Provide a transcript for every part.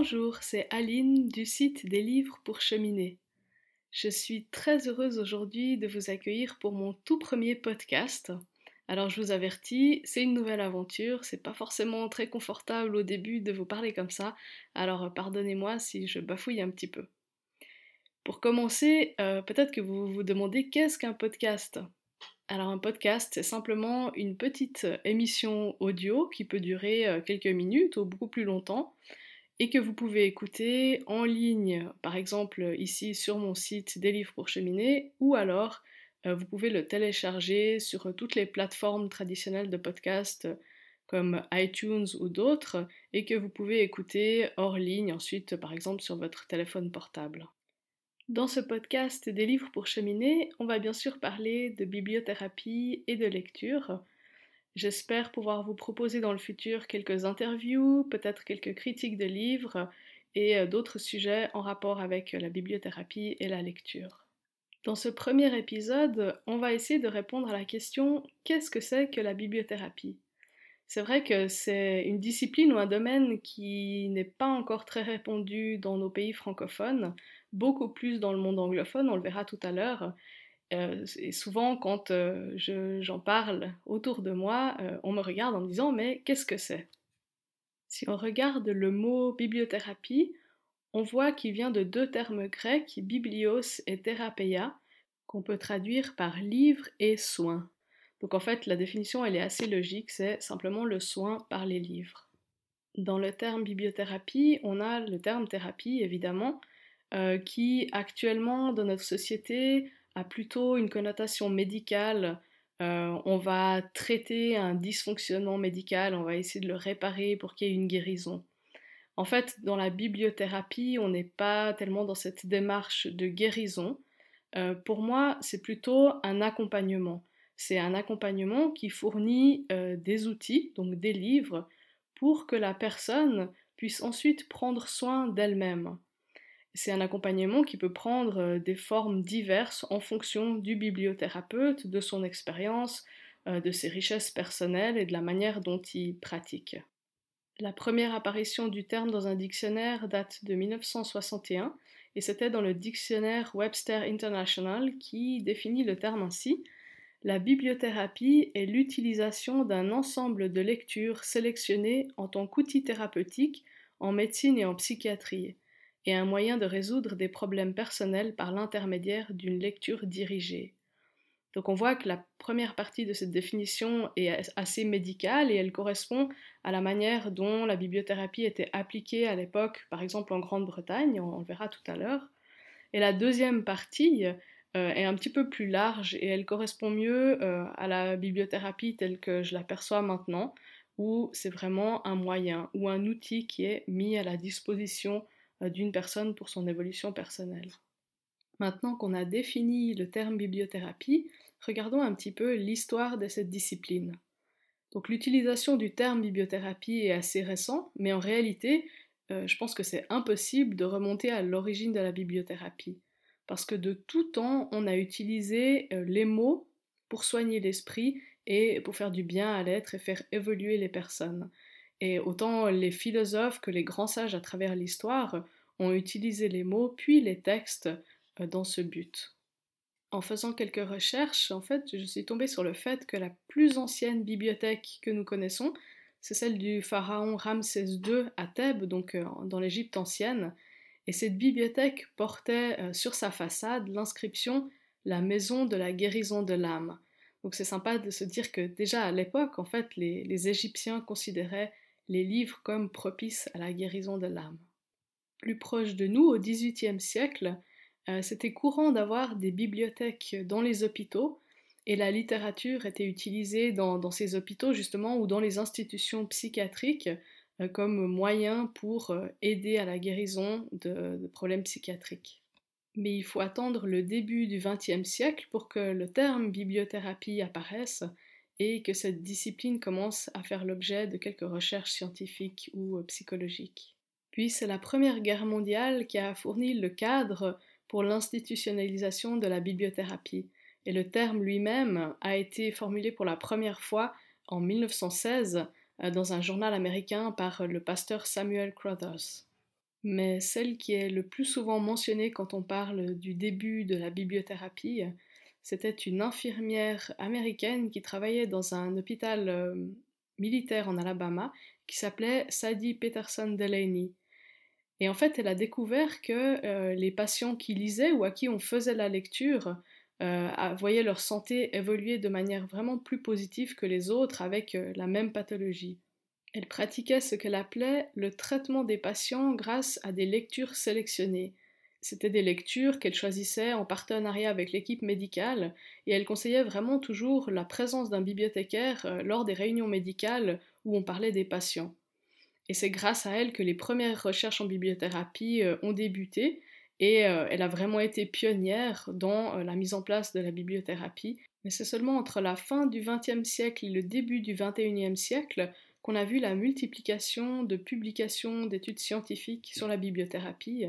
Bonjour, c'est Aline du site des livres pour cheminer. Je suis très heureuse aujourd'hui de vous accueillir pour mon tout premier podcast. Alors je vous avertis, c'est une nouvelle aventure, c'est pas forcément très confortable au début de vous parler comme ça, alors pardonnez-moi si je bafouille un petit peu. Pour commencer, euh, peut-être que vous vous demandez qu'est-ce qu'un podcast? Alors un podcast, c'est simplement une petite émission audio qui peut durer euh, quelques minutes ou beaucoup plus longtemps et que vous pouvez écouter en ligne, par exemple ici sur mon site des livres pour cheminer, ou alors euh, vous pouvez le télécharger sur toutes les plateformes traditionnelles de podcast comme iTunes ou d'autres et que vous pouvez écouter hors ligne ensuite par exemple sur votre téléphone portable. Dans ce podcast des livres pour cheminer, on va bien sûr parler de bibliothérapie et de lecture. J'espère pouvoir vous proposer dans le futur quelques interviews, peut-être quelques critiques de livres et euh, d'autres sujets en rapport avec la bibliothérapie et la lecture. Dans ce premier épisode, on va essayer de répondre à la question qu'est-ce que c'est que la bibliothérapie? C'est vrai que c'est une discipline ou un domaine qui n'est pas encore très répandu dans nos pays francophones, beaucoup plus dans le monde anglophone, on le verra tout à l'heure. Euh, et souvent, quand euh, j'en parle autour de moi, euh, on me regarde en me disant Mais qu'est-ce que c'est? Si on regarde le mot bibliothérapie, on voit qu'il vient de deux termes grecs, biblios et thérapeia, qu'on peut traduire par livre et soin. Donc en fait, la définition, elle est assez logique, c'est simplement le soin par les livres. Dans le terme bibliothérapie, on a le terme thérapie, évidemment, euh, qui actuellement dans notre société plutôt une connotation médicale. Euh, on va traiter un dysfonctionnement médical, on va essayer de le réparer pour qu'il y ait une guérison. En fait, dans la bibliothérapie, on n'est pas tellement dans cette démarche de guérison. Euh, pour moi, c'est plutôt un accompagnement. C'est un accompagnement qui fournit des outils, donc des livres, pour que la personne puisse ensuite prendre soin d'elle-même. C'est un accompagnement qui peut prendre euh, des formes diverses en fonction du bibliothérapeute, de son expérience, euh, de ses richesses personnelles et de la manière dont il pratique. La première apparition du terme dans un dictionnaire date de 1961 et c'était dans le dictionnaire Webster International qui définit le terme ainsi La bibliothérapie est l'utilisation d'un ensemble de lectures sélectionnées en tant qu'outil thérapeutique en médecine et en psychiatrie et un moyen de résoudre des problèmes personnels par l'intermédiaire d'une lecture dirigée. Donc on voit que la première partie de cette définition est assez médicale et elle correspond à la manière dont la bibliothérapie était appliquée à l'époque, par exemple en Grande-Bretagne, on, le verra tout à l'heure. Et la deuxième partie euh, est un petit peu plus large et elle correspond mieux euh, à la bibliothérapie telle que je l'aperçois maintenant, où c'est vraiment un moyen ou un outil qui est mis à la disposition d'une personne pour son évolution personnelle. Maintenant qu'on a défini le terme bibliothérapie, regardons un petit peu l'histoire de cette discipline. Donc l'utilisation du terme bibliothérapie est assez récent, mais en réalité, euh, je pense que c'est impossible de remonter à l'origine de la bibliothérapie. Parce que de tout temps, on a utilisé euh, les mots pour soigner l'esprit et pour faire du bien à l'être et faire évoluer les personnes. Et autant les philosophes que les grands sages à travers l'histoire ont utilisé les mots puis les textes euh, dans ce but. En faisant quelques recherches, en fait, je suis tombée sur le fait que la plus ancienne bibliothèque que nous connaissons, c'est celle du pharaon Ramsès II à Thèbes, donc euh, dans l'Égypte ancienne. Et cette bibliothèque portait euh, sur sa façade l'inscription La maison de la guérison de l'âme. Donc c'est sympa de se dire que déjà à l'époque, en fait, les Égyptiens considéraient les livres comme propices à la guérison de l'âme. Plus proche de nous, au XVIIIe siècle, euh, c'était courant d'avoir des bibliothèques dans les hôpitaux et la littérature était utilisée dans, ces hôpitaux justement ou dans les institutions psychiatriques euh, comme moyen pour euh, aider à la guérison de, de, problèmes psychiatriques. Mais il faut attendre le début du XXe siècle pour que le terme bibliothérapie apparaisse et que cette discipline commence à faire l'objet de quelques recherches scientifiques ou euh, psychologiques. Puis c'est la Première Guerre mondiale qui a fourni le cadre pour l'institutionnalisation de la bibliothérapie, et le terme lui-même a été formulé pour la première fois en 1916 euh, dans un journal américain par le pasteur Samuel Crothers. mais celle qui est le plus souvent mentionnée quand on parle du début de la bibliothérapie, c'était une infirmière américaine qui travaillait dans un hôpital euh, militaire en Alabama qui s'appelait Sadie Peterson Delaney. Et en fait, elle a découvert que euh, les patients qui lisaient ou à qui on faisait la lecture euh, voyaient leur santé évoluer de manière vraiment plus positive que les autres avec la même pathologie. Elle pratiquait ce qu'elle appelait le traitement des patients grâce à des lectures sélectionnées. C'était des lectures qu'elle choisissait en partenariat avec l'équipe médicale et elle conseillait vraiment toujours la présence d'un bibliothécaire euh, lors des réunions médicales où on parlait des patients. Et c'est grâce à elle que les premières recherches en bibliothérapie euh, ont débuté et euh, elle a vraiment été pionnière dans la mise en place de la bibliothérapie. Mais c'est seulement entre la fin du XXe siècle et le début du XXIe siècle qu'on a vu la multiplication de publications d'études scientifiques sur la bibliothérapie,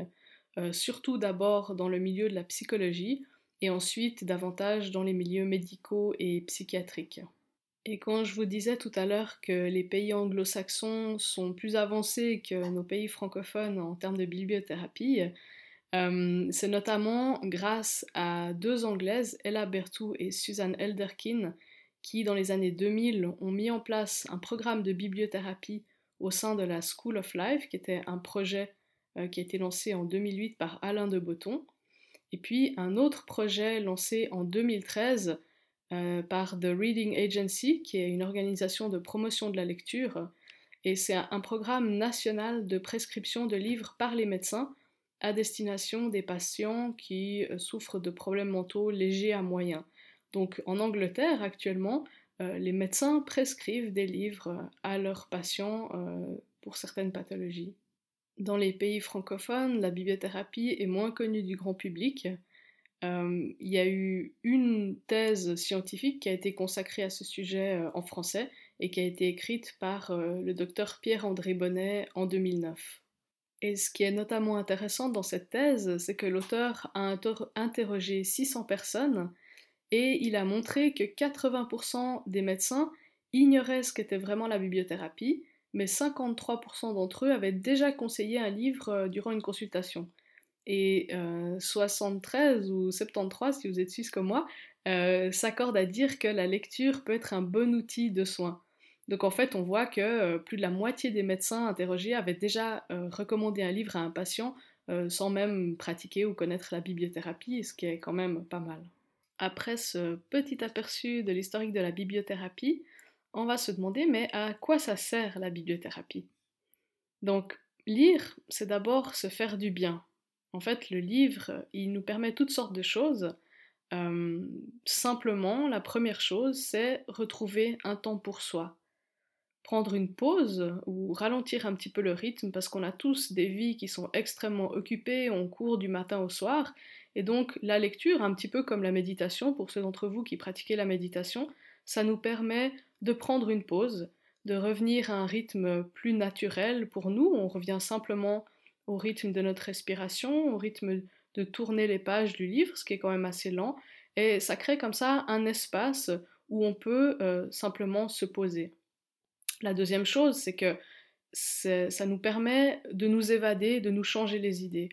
euh, surtout d'abord dans le milieu de la psychologie et ensuite davantage dans les milieux médicaux et psychiatriques. Et quand je vous disais tout à l'heure que les pays anglo-saxons sont plus avancés que nos pays francophones en termes de bibliothérapie, euh, c'est notamment grâce à deux Anglaises, Ella Bertou et Susan Elderkin, qui, dans les années 2000, ont mis en place un programme de bibliothérapie au sein de la School of Life, qui était un projet euh, qui a été lancé en 2008 par Alain de Botton, et puis un autre projet lancé en 2013 euh, par The Reading Agency, qui est une organisation de promotion de la lecture, et c'est un programme national de prescription de livres par les médecins à destination des patients qui euh, souffrent de problèmes mentaux légers à moyens. Donc en Angleterre actuellement, les médecins prescrivent des livres à leurs patients pour certaines pathologies. Dans les pays francophones, la bibliothérapie est moins connue du grand public. il y a eu une thèse scientifique qui a été consacrée à ce sujet en français et qui a été écrite par le docteur Pierre-André Bonnet en 2009. Et ce qui est notamment intéressant dans cette thèse, c'est que l'auteur a interrogé 600 personnes et il a montré que 80% des médecins ignoraient ce qu'était vraiment la bibliothérapie, mais 53% d'entre eux avaient déjà conseillé un livre euh, durant une consultation. Et 73 euh, ou 73, si vous êtes suisse comme moi, euh, s'accordent à dire que la lecture peut être un bon outil de soin. Donc en fait, on voit que plus de la moitié des médecins interrogés avaient déjà recommandé un livre à un patient sans même pratiquer ou connaître la bibliothérapie, ce qui est quand même pas mal. Après ce petit aperçu de l'historique de la bibliothérapie, on va se demander mais à quoi ça sert la bibliothérapie? Donc lire, c'est d'abord se faire du bien. En fait, le livre, il nous permet toutes sortes de choses. Euh, simplement, la première chose, c'est retrouver un temps pour soi. Prendre une pause ou ralentir un petit peu le rythme parce qu'on a tous des vies qui sont extrêmement occupées, on court du matin au soir et donc la lecture, un petit peu comme la méditation, pour ceux d'entre vous qui pratiquez la méditation, ça nous permet de prendre une pause, de revenir à un rythme plus naturel pour nous. On revient simplement au rythme de notre respiration, au rythme de tourner les pages du livre, ce qui est quand même assez lent. Et ça crée comme ça un espace où on peut euh, simplement se poser. La deuxième chose, c'est que ça nous permet de nous évader, de nous changer les idées.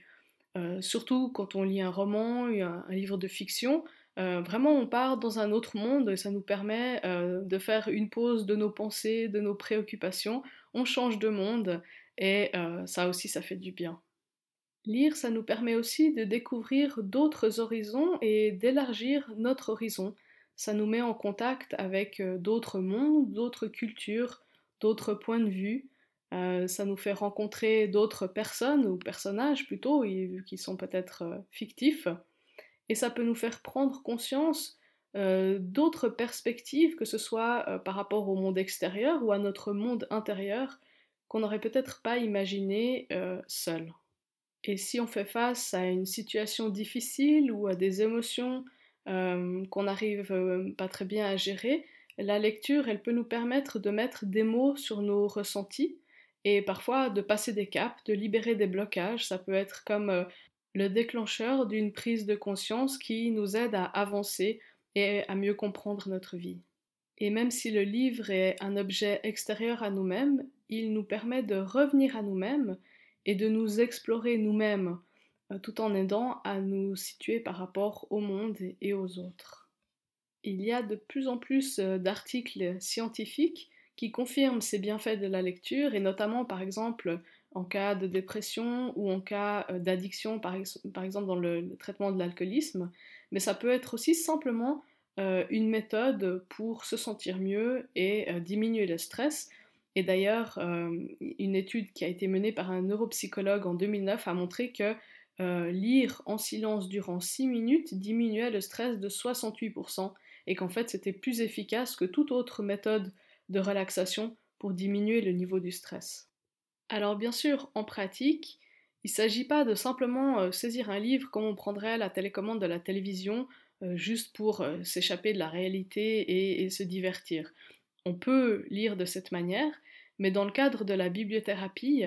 Euh, surtout quand on lit un roman, un, un livre de fiction, euh, vraiment on part dans un autre monde et ça nous permet euh, de faire une pause de nos pensées, de nos préoccupations, on change de monde et ça aussi ça fait du bien. Lire, ça nous permet aussi de découvrir d'autres horizons et d'élargir notre horizon. Ça nous met en contact avec d'autres mondes, d'autres cultures, d'autres points de vue, euh, ça nous fait rencontrer d'autres personnes ou personnages plutôt, qui sont peut-être euh, fictifs, et ça peut nous faire prendre conscience euh, d'autres perspectives, que ce soit par rapport au monde extérieur ou à notre monde intérieur, qu'on n'aurait peut-être pas imaginé seul. Et si on fait face à une situation difficile ou à des émotions qu'on n'arrive pas très bien à gérer, la lecture, elle peut nous permettre de mettre des mots sur nos ressentis, et parfois de passer des caps, de libérer des blocages. Ça peut être comme euh, le déclencheur d'une prise de conscience qui nous aide à avancer et à mieux comprendre notre vie. Et même si le livre est un objet extérieur à nous-mêmes, il nous permet de revenir à nous-mêmes et de nous explorer nous-mêmes euh, tout en aidant à nous situer par rapport au monde et aux autres. Il y a de plus en plus euh, d'articles scientifiques qui confirment ces bienfaits de la lecture et notamment par exemple en cas de dépression ou en cas euh, d'addiction, par, exemple dans le, traitement de l'alcoolisme, mais ça peut être aussi simplement une méthode pour se sentir mieux et diminuer le stress et d'ailleurs, euh, une étude qui a été menée par un neuropsychologue en 2009 a montré que euh, lire en silence durant 6 minutes diminuait le stress de 68% et qu'en fait c'était plus efficace que toute autre méthode de relaxation pour diminuer le niveau du stress. Alors bien sûr, en pratique, il ne s'agit pas de simplement euh, saisir un livre comme on prendrait la télécommande de la télévision juste pour s'échapper de la réalité et, se divertir. On peut lire de cette manière, mais dans le cadre de la bibliothérapie,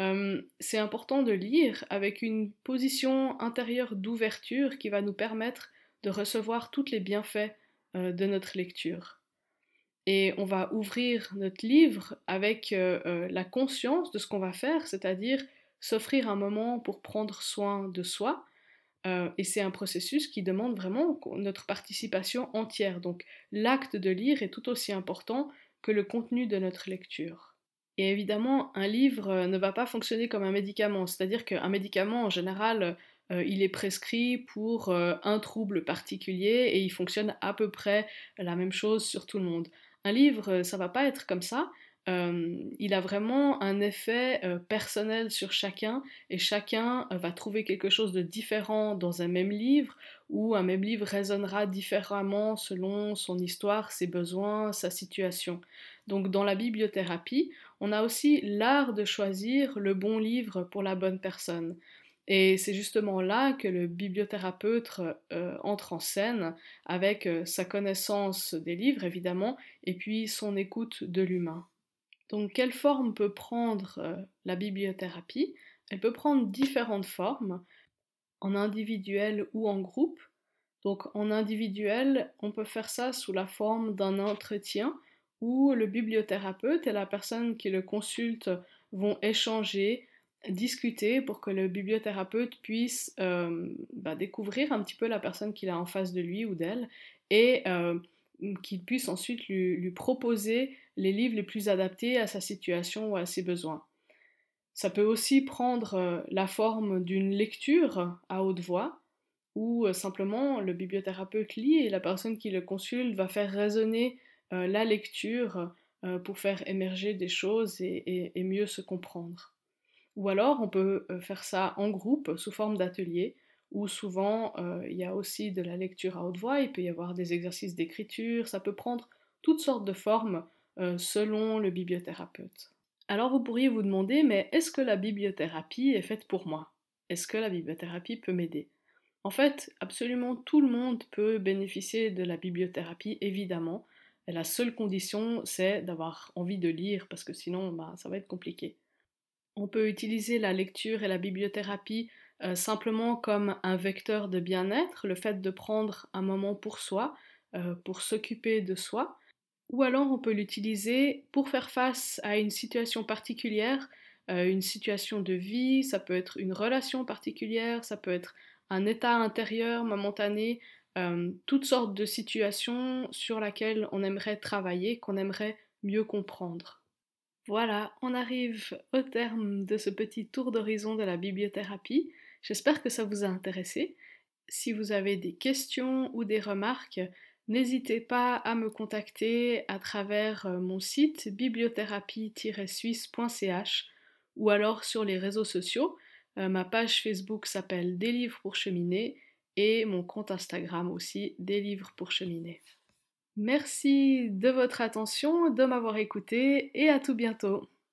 euh, c'est important de lire avec une position intérieure d'ouverture qui va nous permettre de recevoir tous les bienfaits euh, de notre lecture. Et on va ouvrir notre livre avec euh, la conscience de ce qu'on va faire, c'est-à-dire s'offrir un moment pour prendre soin de soi. et c'est un processus qui demande vraiment notre participation entière. Donc l'acte de lire est tout aussi important que le contenu de notre lecture. Et évidemment, un livre euh, ne va pas fonctionner comme un médicament, c'est-à-dire qu'un médicament, en général, euh, il est prescrit pour euh, un trouble particulier et il fonctionne à peu près la même chose sur tout le monde. Un livre, ça va pas être comme ça. il a vraiment un effet personnel sur chacun et chacun va trouver quelque chose de différent dans un même livre ou un même livre résonnera différemment selon son histoire, ses besoins, sa situation. Donc dans la bibliothérapie, on a aussi l'art de choisir le bon livre pour la bonne personne. Et c'est justement là que le bibliothérapeute euh, entre en scène avec euh, sa connaissance des livres évidemment et puis son écoute de l'humain. Donc quelle forme peut prendre euh, la bibliothérapie? Elle peut prendre différentes formes, en individuel ou en groupe. Donc en individuel, on peut faire ça sous la forme d'un entretien où le bibliothérapeute et la personne qui le consulte vont échanger, discuter pour que le bibliothérapeute puisse euh, bah, découvrir un petit peu la personne qu'il a en face de lui ou d'elle et euh, qu'il puisse ensuite lui, proposer les livres les plus adaptés à sa situation ou à ses besoins. Ça peut aussi prendre euh, la forme d'une lecture à haute voix, où simplement le bibliothérapeute lit et la personne qui le consulte va faire résonner la lecture pour faire émerger des choses et, mieux se comprendre. Ou alors on peut euh, faire ça en groupe sous forme d'atelier où souvent il y a aussi de la lecture à haute voix, il peut y avoir des exercices d'écriture, ça peut prendre toutes sortes de formes selon le bibliothérapeute. Alors vous pourriez vous demander, mais est-ce que la bibliothérapie est faite pour moi? Est-ce que la bibliothérapie peut m'aider? En fait, absolument tout le monde peut bénéficier de la bibliothérapie, évidemment, la seule condition, c'est d'avoir envie de lire, parce que sinon, bah, ça va être compliqué. On peut utiliser la lecture et la bibliothérapie euh, simplement comme un vecteur de bien-être, le fait de prendre un moment pour soi, euh, pour s'occuper de soi, ou alors on peut l'utiliser pour faire face à une situation particulière, euh, une situation de vie, ça peut être une relation particulière, ça peut être un état intérieur momentané, toutes sortes de situations sur lesquelles on aimerait travailler, qu'on aimerait mieux comprendre. Voilà, on arrive au terme de ce petit tour d'horizon de la bibliothérapie. J'espère que ça vous a intéressé. Si vous avez des questions ou des remarques, n'hésitez pas à me contacter à travers euh, mon site bibliothérapie-suisse.ch ou alors sur les réseaux sociaux. Euh, ma page Facebook s'appelle Des livres pour cheminer et mon compte Instagram aussi, des livres pour cheminer. Merci de votre attention, de m'avoir écouté et à tout bientôt.